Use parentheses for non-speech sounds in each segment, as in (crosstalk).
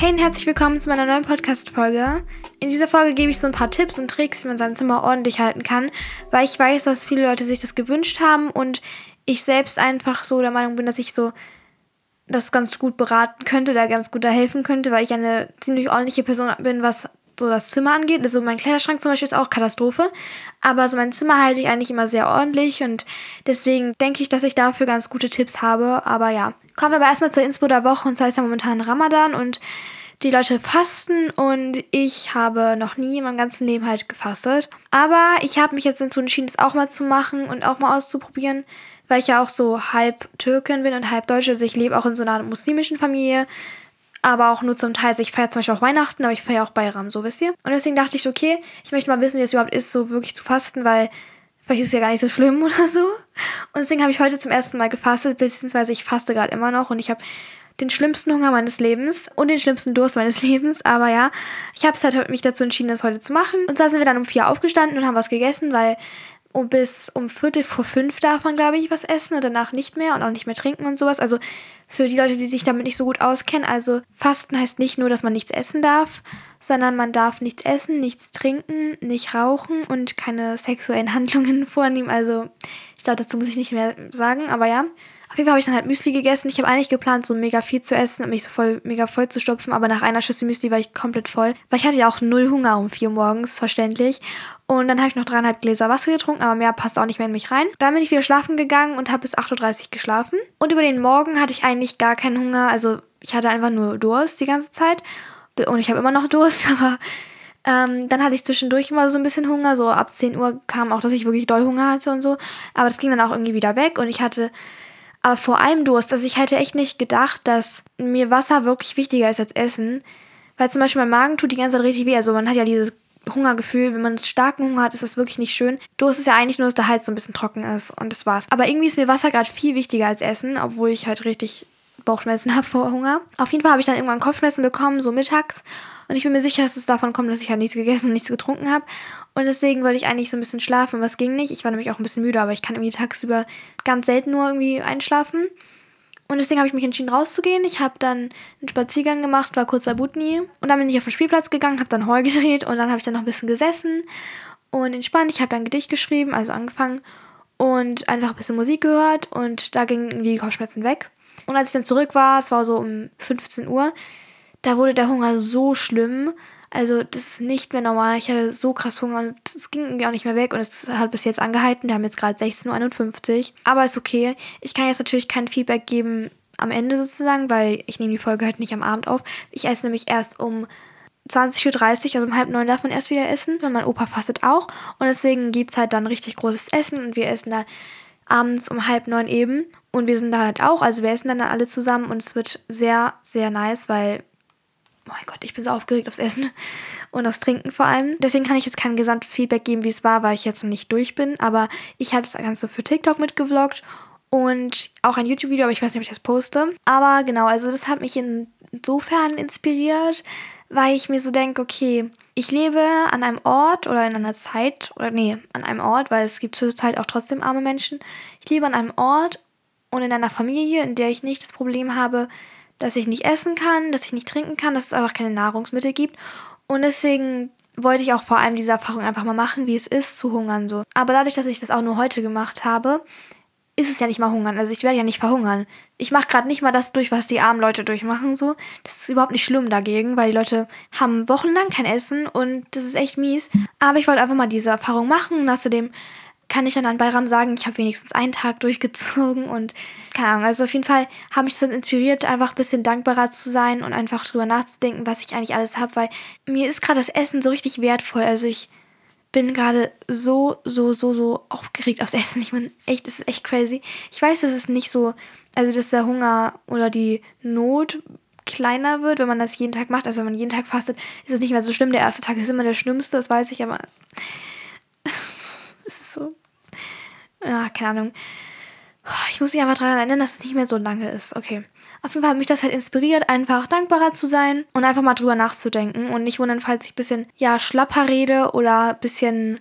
Hey und herzlich willkommen zu meiner neuen Podcast-Folge. In dieser Folge gebe ich so ein paar Tipps und Tricks, wie man sein Zimmer ordentlich halten kann, weil ich weiß, dass viele Leute sich das gewünscht haben und ich selbst einfach so der Meinung bin, dass ich so das ganz gut beraten könnte, da ganz gut da helfen könnte, weil ich eine ziemlich ordentliche Person bin, was so das Zimmer angeht. Also mein Kleiderschrank zum Beispiel ist auch Katastrophe. Aber so mein Zimmer halte ich eigentlich immer sehr ordentlich und deswegen denke ich, dass ich dafür ganz gute Tipps habe. Aber ja. Kommen wir aber erstmal zur Inspo der Woche und zwar ist ja momentan Ramadan und die Leute fasten und ich habe noch nie in meinem ganzen Leben halt gefastet. Aber ich habe mich jetzt dazu entschieden, das auch mal zu machen und auch mal auszuprobieren, weil ich ja auch so halb Türkin bin und halb Deutsche. Also ich lebe auch in so einer muslimischen Familie aber auch nur zum Teil. Also ich feiere zum Beispiel auch Weihnachten, aber ich feiere auch Bayram, so wisst ihr. Und deswegen dachte ich, okay, ich möchte mal wissen, wie es überhaupt ist, so wirklich zu fasten, weil vielleicht ist es ja gar nicht so schlimm (laughs) oder so. Und deswegen habe ich heute zum ersten Mal gefastet, beziehungsweise ich faste gerade immer noch und ich habe den schlimmsten Hunger meines Lebens und den schlimmsten Durst meines (laughs) Lebens. Aber ja, ich habe halt mich dazu entschieden, das heute zu machen. Und zwar sind wir dann um vier aufgestanden und haben was gegessen, weil um bis um Viertel vor fünf darf man, glaube ich, was essen und danach nicht mehr und auch nicht mehr trinken und sowas. Also für die Leute, die sich damit nicht so gut auskennen, also Fasten heißt nicht nur, dass man nichts essen darf, sondern man darf nichts essen, nichts trinken, nicht rauchen und keine sexuellen (laughs) Handlungen vornehmen. Also ich glaube, dazu muss ich nicht mehr sagen, aber ja. Auf jeden Fall habe ich dann halt Müsli gegessen. Ich habe eigentlich geplant, so mega viel zu essen und mich so voll mega voll zu stopfen, aber nach einer Schüssel Müsli war ich komplett voll. Weil ich hatte ja auch null Hunger um vier morgens, verständlich. Und dann habe ich noch dreieinhalb Gläser Wasser getrunken, aber mehr passt auch nicht mehr in mich rein. Dann bin ich wieder schlafen gegangen und habe bis 8.30 Uhr geschlafen. Und über den Morgen hatte ich eigentlich gar keinen Hunger. Also ich hatte einfach nur Durst die ganze Zeit. Und ich habe immer noch Durst, (laughs) aber ähm, dann hatte ich zwischendurch immer so ein bisschen Hunger. So ab 10 Uhr kam auch, dass ich wirklich doll Hunger hatte und so. Aber das ging dann auch irgendwie wieder weg und ich hatte aber vor allem Durst. Also ich hätte echt nicht gedacht, dass mir Wasser wirklich wichtiger ist als Essen. Weil zum Beispiel mein Magen tut die ganze Zeit richtig weh. Also man hat ja dieses Hungergefühl. Wenn man starken Hunger hat, ist das wirklich nicht schön. Durst ist ja eigentlich nur, dass der Hals so ein bisschen trocken ist. Und das war's. Aber irgendwie ist mir Wasser gerade viel wichtiger als Essen, obwohl ich halt richtig Bauchschmerzen (laughs) habe vor Hunger. Auf jeden Fall habe ich dann irgendwann Kopfschmerzen bekommen, so mittags. Und ich bin mir sicher, dass es davon kommt, dass ich halt nichts gegessen und nichts getrunken habe. Und deswegen wollte ich eigentlich so ein bisschen schlafen, es ging nicht. Ich war nämlich auch ein bisschen müde, aber ich kann irgendwie tagsüber ganz selten nur irgendwie einschlafen. Und deswegen habe ich mich entschieden, rauszugehen. Ich habe dann einen Spaziergang gemacht, war kurz bei Butni. Und dann bin ich auf den Spielplatz gegangen, habe dann Heu (laughs) gedreht und dann habe ich dann noch ein bisschen gesessen und entspannt. Ich habe dann ein Gedicht geschrieben, also angefangen und einfach ein bisschen Musik gehört und da gingen die Kopfschmerzen weg. Und als ich dann zurück war, es war so um 15 Uhr, da wurde der Hunger so schlimm. Also das ist nicht mehr normal. Ich hatte so krass Hunger und es ging irgendwie auch nicht mehr weg und es hat bis jetzt angehalten. Wir haben jetzt gerade 16.51 Uhr. Aber ist okay. Ich kann jetzt natürlich kein Feedback geben am Ende sozusagen, weil ich nehme die Folge halt nicht am Abend auf. Ich esse nämlich erst um 20.30 Uhr, also um halb neun darf man erst wieder essen. Und mein Opa fastet auch. Und deswegen gibt es halt dann richtig großes Essen und wir essen da abends um halb neun eben. Und wir sind da halt auch, also wir essen dann alle zusammen und es wird sehr, sehr nice, weil oh mein Gott, ich bin so aufgeregt aufs Essen (laughs) und aufs Trinken vor allem. Deswegen kann ich jetzt kein gesamtes Feedback geben, wie es war, weil ich jetzt noch nicht durch bin. Aber ich habe das Ganze für TikTok mitgevloggt und auch ein YouTube-Video, aber ich weiß nicht, ob ich das poste. Aber genau, also das hat mich insofern inspiriert, weil ich mir so denke, okay, ich lebe an einem Ort oder in einer Zeit, oder nee, an einem Ort, weil es gibt zurzeit auch trotzdem arme Menschen. Ich lebe an einem Ort und in einer Familie, in der ich nicht das Problem habe, dass ich nicht essen kann, dass ich nicht trinken kann, dass es einfach keine Nahrungsmittel gibt. Und deswegen wollte ich auch vor allem diese Erfahrung einfach mal machen, wie es ist, zu hungern so. Aber dadurch, dass ich das auch nur heute gemacht habe, ist es ja nicht mal hungern. Also ich werde ja nicht verhungern. Ich mache gerade nicht mal das durch, was die armen Leute durchmachen so. Das ist überhaupt nicht schlimm dagegen, weil die Leute haben wochenlang kein Essen und das ist echt mies. Aber ich wollte einfach mal diese Erfahrung machen und außerdem kann ich dann an Bayram sagen, ich habe wenigstens einen Tag durchgezogen und keine Ahnung. Also auf jeden Fall habe mich das inspiriert, einfach ein bisschen dankbarer zu sein und einfach drüber nachzudenken, was ich eigentlich alles habe, weil mir ist gerade das Essen so richtig wertvoll. Also ich bin gerade so, so, so, so aufgeregt aufs Essen. Ich meine, echt, das ist echt crazy. Ich weiß, dass es nicht so, also dass der Hunger oder die Not kleiner wird, wenn man das jeden Tag macht. Also wenn man jeden Tag fastet, ist es nicht mehr so schlimm. Der erste Tag ist immer der schlimmste, das weiß ich, aber (laughs) es ist so ja, keine Ahnung. Ich muss mich einfach daran erinnern, dass es nicht mehr so lange ist. Okay. Auf jeden Fall hat mich das halt inspiriert, einfach dankbarer zu sein und einfach mal drüber nachzudenken und nicht wundern, falls ich ein bisschen, ja, schlapper rede oder ein bisschen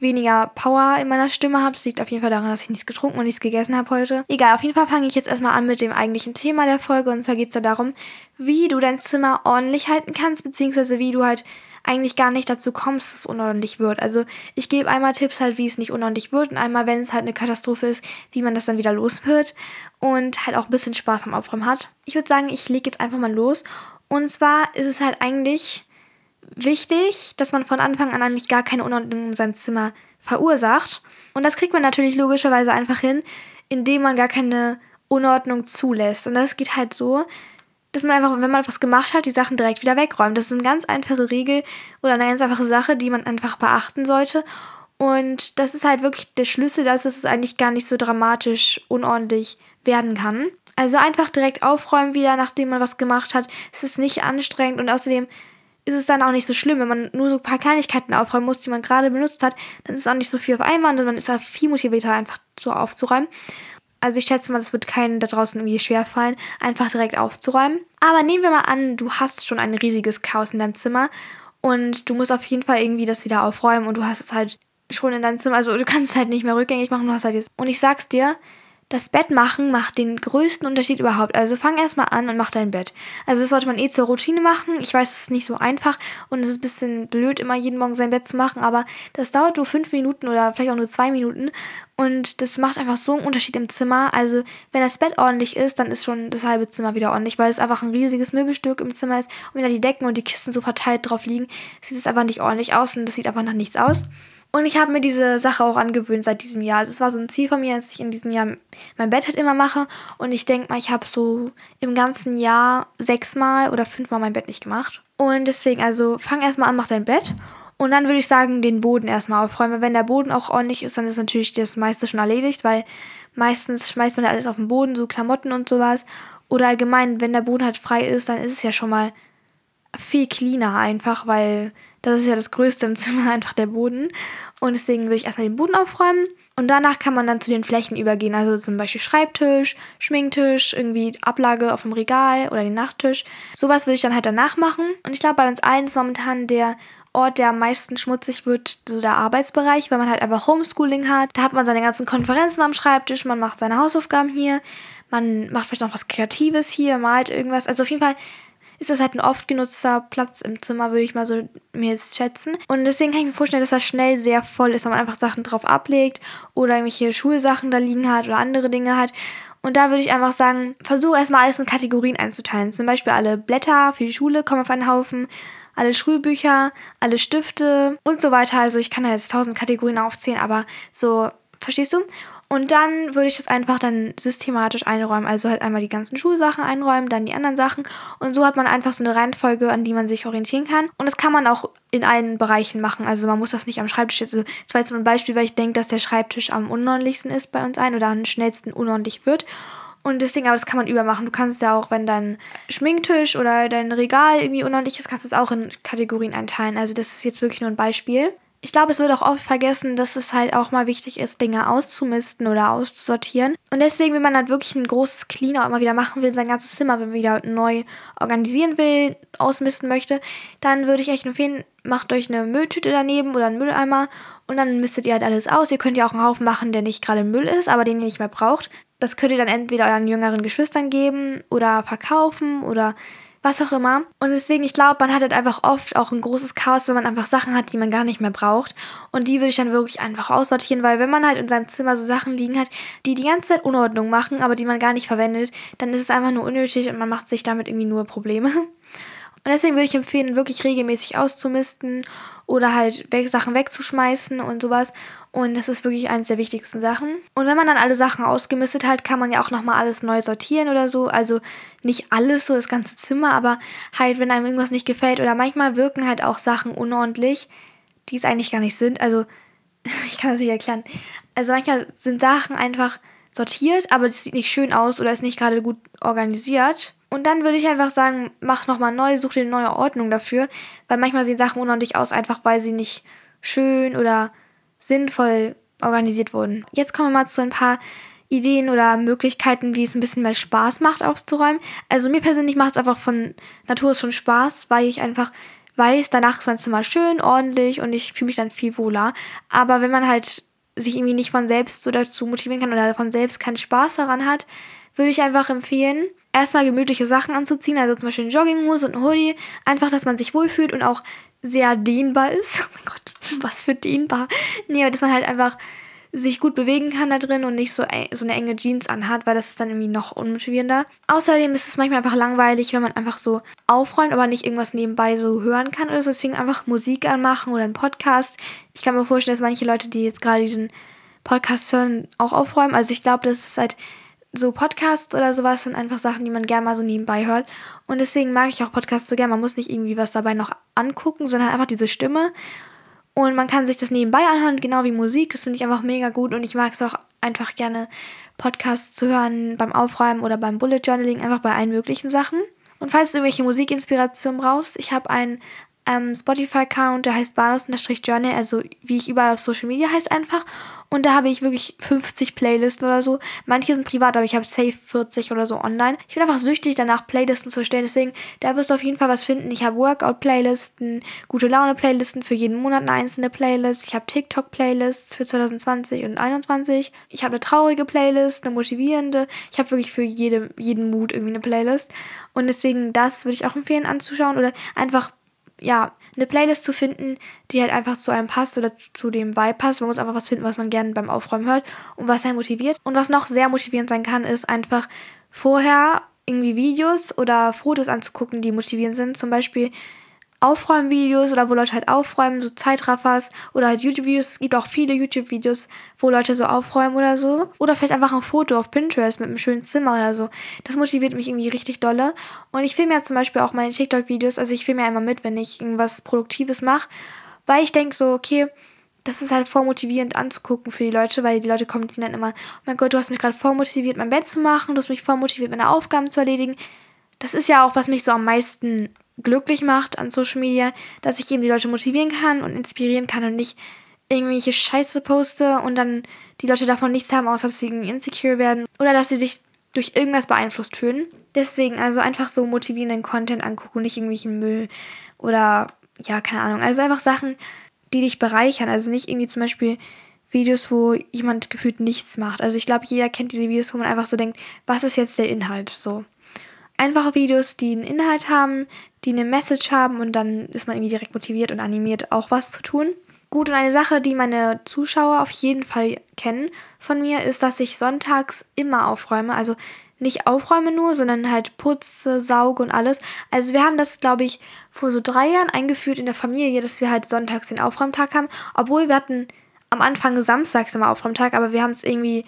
weniger Power in meiner Stimme habe. Das liegt auf jeden Fall daran, dass ich nichts getrunken und nichts gegessen habe heute. Egal, auf jeden Fall fange ich jetzt erstmal an mit dem eigentlichen Thema der Folge. Und zwar geht es da darum, wie du dein Zimmer ordentlich halten kannst, beziehungsweise wie du halt eigentlich gar nicht dazu kommst, dass es unordentlich wird. Also ich gebe einmal Tipps halt, wie es nicht unordentlich wird und einmal, wenn es halt eine Katastrophe ist, wie man das dann wieder los wird und halt auch ein bisschen Spaß am Aufräumen hat. Ich würde sagen, ich lege jetzt einfach mal los. Und zwar ist es halt eigentlich wichtig, dass man von Anfang an eigentlich gar keine Unordnung in seinem Zimmer verursacht. Und das kriegt man natürlich logischerweise einfach hin, indem man gar keine Unordnung zulässt. Und das geht halt so, dass man einfach, wenn man was gemacht hat, die Sachen direkt wieder wegräumt. Das ist eine ganz einfache Regel oder eine ganz einfache Sache, die man einfach beachten sollte. Und das ist halt wirklich der Schlüssel, dass es eigentlich gar nicht so dramatisch unordentlich werden kann. Also einfach direkt aufräumen wieder, nachdem man was gemacht hat. Es ist nicht anstrengend und außerdem ist es dann auch nicht so schlimm, wenn man nur so ein paar Kleinigkeiten aufräumen muss, die man gerade benutzt hat, dann ist auch nicht so viel auf einmal und man ist auch viel motivierter, einfach so aufzuräumen. Also ich schätze mal, das wird keinen da draußen irgendwie schwer fallen, einfach direkt aufzuräumen. Aber nehmen wir mal an, du hast schon ein riesiges Chaos in deinem Zimmer und du musst auf jeden Fall irgendwie das wieder aufräumen und du hast es halt schon in deinem Zimmer, also du kannst es halt nicht mehr rückgängig machen, du hast halt jetzt. Und ich sag's dir, das Bett machen macht den größten Unterschied überhaupt. Also fang erstmal an und mach dein Bett. Also das sollte man eh zur Routine machen. Ich weiß, es ist nicht so einfach und es ist ein bisschen blöd, immer jeden Morgen sein Bett zu machen, aber das dauert nur fünf Minuten oder vielleicht auch nur zwei Minuten und das macht einfach so einen Unterschied im Zimmer. Also wenn das Bett ordentlich ist, dann ist schon das halbe Zimmer wieder ordentlich, weil es einfach ein riesiges Möbelstück im Zimmer ist und wenn da die Decken und die Kisten so verteilt drauf liegen, sieht es einfach nicht ordentlich aus und das sieht einfach nach nichts aus. Und ich habe mir diese Sache auch angewöhnt seit diesem Jahr. Also es war so ein Ziel von mir, dass ich in diesem Jahr mein Bett halt immer mache. Und ich denke mal, ich habe so im ganzen Jahr sechsmal oder fünfmal mein Bett nicht gemacht. Und deswegen, also fang erstmal an, mach dein Bett. Und dann würde ich sagen, den Boden erstmal aufräumen. Wenn der Boden auch ordentlich ist, dann ist natürlich das meiste schon erledigt, weil meistens schmeißt man ja alles auf den Boden, so Klamotten und sowas. Oder allgemein, wenn der Boden halt frei ist, dann ist es ja schon mal viel cleaner einfach, weil das ist ja das Größte im Zimmer, (laughs) einfach der Boden. Und deswegen würde ich erstmal den Boden aufräumen. Und danach kann man dann zu den Flächen übergehen. Also zum Beispiel Schreibtisch, Schminktisch, irgendwie Ablage auf dem Regal oder den Nachttisch. Sowas würde ich dann halt danach machen. Und ich glaube, bei uns allen ist momentan der Ort, der am meisten schmutzig wird, so der Arbeitsbereich, weil man halt einfach Homeschooling hat. Da hat man seine ganzen Konferenzen am Schreibtisch, man macht seine Hausaufgaben hier, man macht vielleicht noch was Kreatives hier, malt irgendwas. Also auf jeden Fall ist das halt ein oft genutzter Platz im Zimmer, würde ich mal so mir jetzt schätzen. Und deswegen kann ich mir vorstellen, dass das schnell sehr voll ist, wenn man einfach Sachen drauf ablegt oder irgendwelche Schulsachen da liegen hat oder andere Dinge hat. Und da würde ich einfach sagen, versuche erstmal alles in Kategorien einzuteilen. Zum Beispiel alle Blätter für die Schule kommen auf einen Haufen, alle Schulbücher, alle Stifte und so weiter. Also ich kann da jetzt tausend Kategorien aufzählen, aber so, verstehst du? Und dann würde ich das einfach dann systematisch einräumen. Also halt einmal die ganzen Schulsachen einräumen, dann die anderen Sachen. Und so hat man einfach so eine Reihenfolge, an die man sich orientieren kann. Und das kann man auch in allen Bereichen machen. Also man muss das nicht am Schreibtisch jetzt. Also das war jetzt ein Beispiel, weil ich denke, dass der Schreibtisch am unordentlichsten ist bei uns ein oder am schnellsten unordentlich wird. Und deswegen, aber das kann man übermachen. Du kannst ja auch, wenn dein Schminktisch oder dein Regal irgendwie unordentlich ist, kannst du es auch in Kategorien einteilen. Also das ist jetzt wirklich nur ein Beispiel ich glaube, es wird auch oft vergessen, dass es halt auch mal wichtig ist, Dinge auszumisten oder auszusortieren. Und deswegen, wenn man halt wirklich ein großes Cleaner immer wieder machen will, sein ganzes Zimmer wenn man wieder neu organisieren will, ausmisten möchte, dann würde ich echt empfehlen, macht euch eine Mülltüte daneben oder einen Mülleimer und dann mistet ihr halt alles aus. Ihr könnt ja auch einen Haufen machen, der nicht gerade Müll ist, aber den ihr nicht mehr braucht. Das könnt ihr dann entweder euren jüngeren Geschwistern geben oder verkaufen oder was auch immer. Und deswegen, ich glaube, man hat halt einfach oft auch ein großes Chaos, wenn man einfach Sachen hat, die man gar nicht mehr braucht. Und die würde ich dann wirklich einfach aussortieren, weil wenn man halt in seinem Zimmer so Sachen liegen hat, die die ganze Zeit Unordnung machen, aber die man gar nicht verwendet, dann ist es einfach nur unnötig und man macht sich damit irgendwie nur Probleme. (laughs) Und deswegen würde ich empfehlen, wirklich regelmäßig auszumisten oder halt Sachen wegzuschmeißen und sowas. Und das ist wirklich eines der wichtigsten Sachen. Und wenn man dann alle Sachen ausgemistet hat, kann man ja auch nochmal alles neu sortieren oder so. Also nicht alles, so das ganze Zimmer, aber halt, wenn einem irgendwas nicht gefällt. Oder manchmal wirken halt auch Sachen unordentlich, die es eigentlich gar nicht sind. Also, (laughs) ich kann das nicht erklären. Also manchmal sind Sachen einfach sortiert, aber es sieht nicht schön aus oder ist nicht gerade gut organisiert. Und dann würde ich einfach sagen, mach nochmal neu, such dir eine neue Ordnung dafür. Weil manchmal sehen Sachen unordentlich aus, einfach weil sie nicht schön oder sinnvoll organisiert wurden. Jetzt kommen wir mal zu ein paar Ideen oder Möglichkeiten, wie es ein bisschen mehr Spaß macht, aufzuräumen. Also mir persönlich macht es einfach von Natur schon Spaß, weil ich einfach weiß, danach ist mein Zimmer schön, ordentlich und ich fühle mich dann viel wohler. Aber wenn man halt sich irgendwie nicht von selbst so dazu motivieren kann oder von selbst keinen Spaß daran hat, würde ich einfach empfehlen, erstmal gemütliche Sachen anzuziehen, also zum Beispiel eine Jogginghose und ein Hoodie. Einfach, dass man sich wohlfühlt und auch sehr dehnbar ist. (laughs) Oh mein Gott, was für dehnbar. Nee, dass man halt einfach sich gut bewegen kann da drin und nicht so, so eine enge Jeans anhat, weil das ist dann irgendwie noch unmotivierender. Außerdem ist es manchmal einfach langweilig, wenn man einfach so aufräumt, aber nicht irgendwas nebenbei so hören kann oder so. Deswegen einfach Musik anmachen oder einen Podcast. Ich kann mir vorstellen, dass manche Leute, die jetzt gerade diesen Podcast hören, auch aufräumen. Also ich glaube, das ist halt so Podcasts oder sowas sind einfach Sachen, die man gerne mal so nebenbei hört. Und deswegen mag ich auch Podcasts so gerne. Man muss nicht irgendwie was dabei noch angucken, sondern einfach diese Stimme. Und man kann sich das nebenbei anhören, genau wie Musik. Das finde ich einfach mega gut. Und ich mag es auch einfach gerne, Podcasts zu hören beim Aufräumen oder beim Bullet Journaling, einfach bei allen möglichen Sachen. Und falls du irgendwelche Musikinspiration brauchst, ich habe einen ähm, Spotify-Account, der heißt Banos-Journal, also wie ich überall auf Social Media heißt einfach. Und da habe ich wirklich 50 Playlisten oder so. Manche sind privat, aber ich habe safe 40 oder so online. Ich bin einfach süchtig danach, Playlisten zu erstellen. Deswegen, da wirst du auf jeden Fall was finden. Ich habe Workout-Playlisten, gute Laune-Playlisten, für jeden Monat eine einzelne Playlist. Ich habe TikTok-Playlists für 2020 und 2021. Ich habe eine traurige Playlist, eine motivierende. Ich habe wirklich für jede, jeden Mut irgendwie eine Playlist. Und deswegen, das würde ich auch empfehlen anzuschauen. Oder einfach ja, eine Playlist zu finden, die halt einfach zu einem passt oder zu dem Vibe passt. Man muss einfach was finden, was man gerne beim Aufräumen hört und was einen motiviert. Und was noch sehr motivierend sein kann, ist einfach vorher irgendwie Videos oder Fotos anzugucken, die motivierend sind. Zum Beispiel Aufräumvideos oder wo Leute halt aufräumen, so Zeitraffers oder halt YouTube-Videos. Es gibt auch viele YouTube-Videos, wo Leute so aufräumen oder so. Oder vielleicht einfach ein Foto auf Pinterest mit einem schönen Zimmer oder so. Das motiviert mich irgendwie richtig dolle. Und ich filme ja zum Beispiel auch meine TikTok-Videos. Also ich filme ja immer mit, wenn ich irgendwas Produktives mache. Weil ich denke so, okay, das ist halt voll motivierend anzugucken für die Leute, weil die Leute kommen dann immer, oh mein Gott, du hast mich gerade voll motiviert, mein Bett zu machen, du hast mich voll motiviert, meine Aufgaben zu erledigen. Das ist ja auch, was mich so am meisten glücklich macht an Social Media, dass ich eben die Leute motivieren kann und inspirieren kann und nicht irgendwelche Scheiße poste und dann die Leute davon nichts haben, außer dass sie insecure werden oder dass sie sich durch irgendwas beeinflusst fühlen. Deswegen also einfach so motivierenden Content angucken nicht irgendwelchen Müll oder ja, keine Ahnung. Also einfach Sachen, die dich bereichern. Also nicht irgendwie zum Beispiel Videos, wo jemand gefühlt nichts macht. Also ich glaube, jeder kennt diese Videos, wo man einfach so denkt, was ist jetzt der Inhalt? So einfache Videos, die einen Inhalt haben, die eine Message haben und dann ist man irgendwie direkt motiviert und animiert, auch was zu tun. Gut, und eine Sache, die meine Zuschauer auf jeden Fall kennen von mir, ist, dass ich sonntags immer aufräume. Also nicht aufräume nur, sondern halt putze, sauge und alles. Also wir haben das, glaube ich, vor so drei Jahren eingeführt in der Familie, dass wir halt sonntags den Aufräumtag haben. Obwohl wir hatten am Anfang samstags immer Aufräumtag, aber wir haben es irgendwie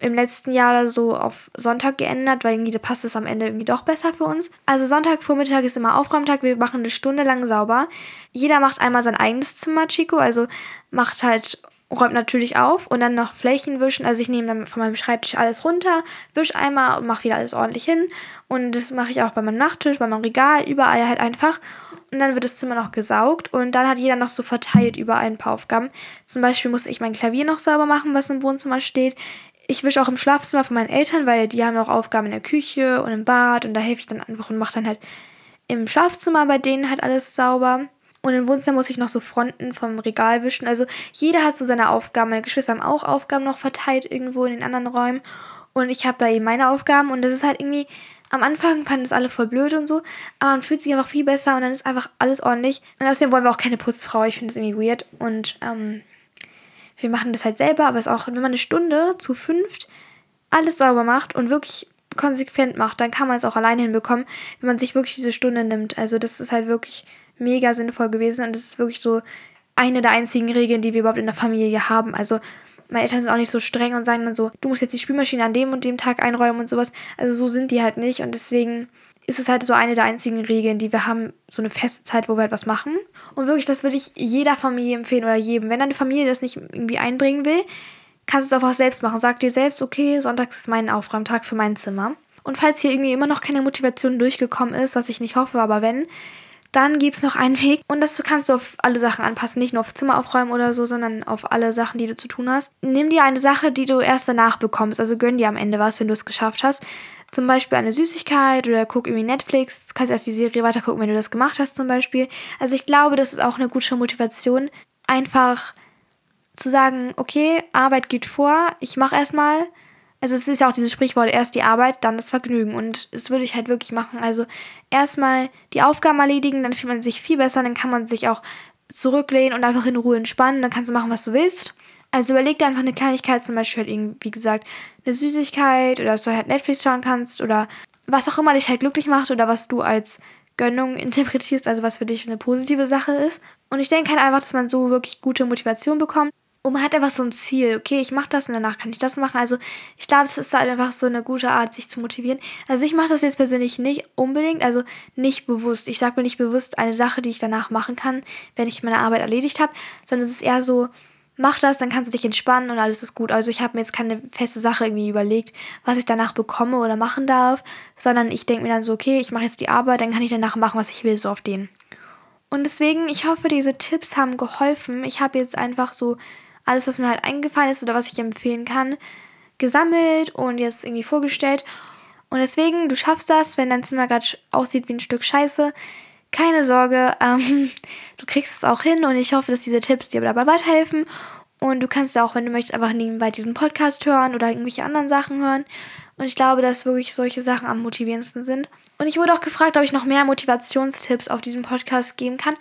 im letzten Jahr oder so auf Sonntag geändert, weil irgendwie passt es am Ende irgendwie doch besser für uns. Also Sonntagvormittag ist immer Aufräumtag, wir machen eine Stunde lang sauber. Jeder macht einmal sein eigenes Zimmer, Chico, also macht halt räumt natürlich auf und dann noch Flächen wischen. Also ich nehme dann von meinem Schreibtisch alles runter, wische einmal und mache wieder alles ordentlich hin. Und das mache ich auch bei meinem Nachttisch, bei meinem Regal, überall halt einfach. Und dann wird das Zimmer noch gesaugt und dann hat jeder noch so verteilt überall ein paar Aufgaben. Zum Beispiel musste ich mein Klavier noch sauber machen, was im Wohnzimmer steht ich wische auch im Schlafzimmer von meinen Eltern, weil die haben auch Aufgaben in der Küche und im Bad und da helfe ich dann einfach und mache dann halt im Schlafzimmer bei denen halt alles sauber. Und im Wohnzimmer muss ich noch so Fronten vom Regal wischen. Also jeder hat so seine Aufgaben. Meine Geschwister haben auch Aufgaben noch verteilt irgendwo in den anderen Räumen. Und ich habe da eben meine Aufgaben. Und das ist halt irgendwie, am Anfang fanden es alle voll blöd und so. Aber man fühlt sich einfach viel besser und dann ist einfach alles ordentlich. Und außerdem wollen wir auch keine Putzfrau. Ich finde das irgendwie weird. Und ähm, wir machen das halt selber, aber es ist auch, wenn man eine Stunde zu fünft alles sauber macht und wirklich konsequent macht, dann kann man es auch alleine hinbekommen, wenn man sich wirklich diese Stunde nimmt. Also das ist halt wirklich mega sinnvoll gewesen und das ist wirklich so eine der einzigen Regeln, die wir überhaupt in der Familie haben. Also meine Eltern sind auch nicht so streng und sagen dann so, du musst jetzt die Spülmaschine an dem und dem Tag einräumen und sowas. Also so sind die halt nicht und deswegen ist es halt so eine der einzigen Regeln, die wir haben, so eine feste Zeit, wo wir etwas machen. Und wirklich, das würde ich jeder Familie empfehlen oder jedem. Wenn deine Familie das nicht irgendwie einbringen will, kannst du es einfach selbst machen. Sag dir selbst, okay, sonntags ist mein Aufräumtag für mein Zimmer. Und falls hier irgendwie immer noch keine Motivation durchgekommen ist, was ich nicht hoffe, aber wenn, dann gibt es noch einen Weg. Und das kannst du auf alle Sachen anpassen. Nicht nur auf Zimmer aufräumen oder so, sondern auf alle Sachen, die du zu tun hast. Nimm dir eine Sache, die du erst danach bekommst. Also gönn dir am Ende was, wenn du es geschafft hast zum Beispiel eine Süßigkeit oder guck irgendwie Netflix. Du kannst erst die Serie weiter gucken, wenn du das gemacht hast zum Beispiel. Also ich glaube, das ist auch eine gute Motivation, einfach zu sagen, okay, Arbeit geht vor, ich mache erstmal. Also es ist ja auch dieses Sprichwort, erst die Arbeit, dann das Vergnügen. Und das würde ich halt wirklich machen. Also erstmal die Aufgaben erledigen, dann fühlt man sich viel besser, dann kann man sich auch zurücklehnen und einfach in Ruhe entspannen, dann kannst du machen, was du willst. Also überleg dir einfach eine Kleinigkeit, zum Beispiel halt irgendwie, wie gesagt, eine Süßigkeit oder dass du halt Netflix schauen kannst oder was auch immer dich halt glücklich macht oder was du als Gönnung (laughs) interpretierst, also was für dich eine positive Sache ist. Und ich denke halt einfach, dass man so wirklich gute Motivation bekommt. Und man hat einfach so ein Ziel, okay, ich mache das und danach kann ich das machen. Also ich glaube, es ist halt einfach so eine gute Art, sich zu motivieren. Also ich mache das jetzt persönlich nicht unbedingt, also nicht bewusst. Ich sage mir nicht bewusst eine Sache, die ich danach machen kann, wenn ich meine Arbeit erledigt habe, sondern es ist eher so, mach das, dann kannst du dich entspannen und alles ist gut. Also ich habe mir jetzt keine feste Sache irgendwie überlegt, was ich danach bekomme oder machen darf, sondern ich denke mir dann so, okay, ich mache jetzt die Arbeit, dann kann ich danach machen, was ich will, so auf den. Und deswegen, ich hoffe, diese Tipps haben geholfen. Ich habe jetzt einfach so alles, was mir halt eingefallen ist oder was ich empfehlen kann, gesammelt und jetzt irgendwie vorgestellt. Und deswegen, du schaffst das, wenn dein Zimmer gerade aussieht wie ein Stück Scheiße keine Sorge, ähm, (laughs) du kriegst es auch hin und ich hoffe, dass diese Tipps dir dabei weiterhelfen. Und du kannst auch, wenn du möchtest, einfach nebenbei diesen Podcast hören oder irgendwelche anderen Sachen hören. Und ich glaube, dass wirklich solche Sachen am motivierendsten sind. Und ich wurde auch gefragt, ob ich noch mehr Motivationstipps auf diesem Podcast geben kann.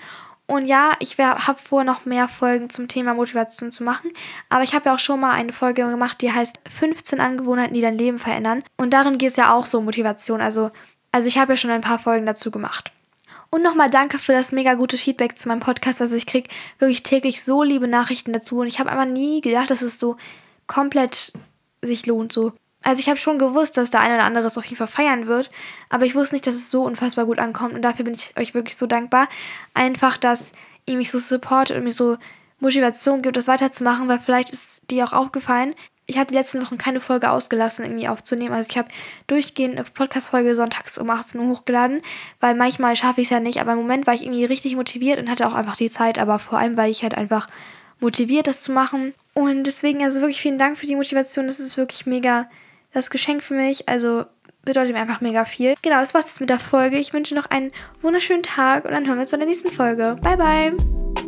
Und ja, ich habe vor, noch mehr Folgen zum Thema Motivation zu machen. Aber ich habe ja auch schon mal eine Folge gemacht, die heißt 15 Angewohnheiten, die dein Leben verändern. Und darin geht es ja auch so um Motivation. Also, also ich habe ja schon ein paar Folgen dazu gemacht. Und nochmal danke für das mega gute Feedback zu meinem Podcast. Also ich kriege wirklich täglich so liebe Nachrichten dazu und ich habe aber nie gedacht, dass es so komplett sich lohnt so. Also ich habe schon gewusst, dass der eine oder andere es auf jeden Fall feiern wird, aber ich wusste nicht, dass es so unfassbar gut ankommt und dafür bin ich euch wirklich so dankbar. Einfach, dass ihr mich so supportet und mir so Motivation gibt, das weiterzumachen, weil vielleicht ist dir auch aufgefallen, ich habe die letzten Wochen keine Folge ausgelassen, irgendwie aufzunehmen. Also ich habe durchgehend eine Podcast-Folge sonntags um 18 Uhr hochgeladen, weil manchmal schaffe ich es ja nicht. Aber im Moment war ich irgendwie richtig motiviert und hatte auch einfach die Zeit. Aber vor allem war ich halt einfach motiviert, das zu machen. Und deswegen also wirklich vielen Dank für die Motivation. Das ist wirklich mega das Geschenk für mich. Also bedeutet mir einfach mega viel. Genau, das war's jetzt mit der Folge. Ich wünsche noch einen wunderschönen Tag und dann hören wir uns bei der nächsten Folge. Bye, bye.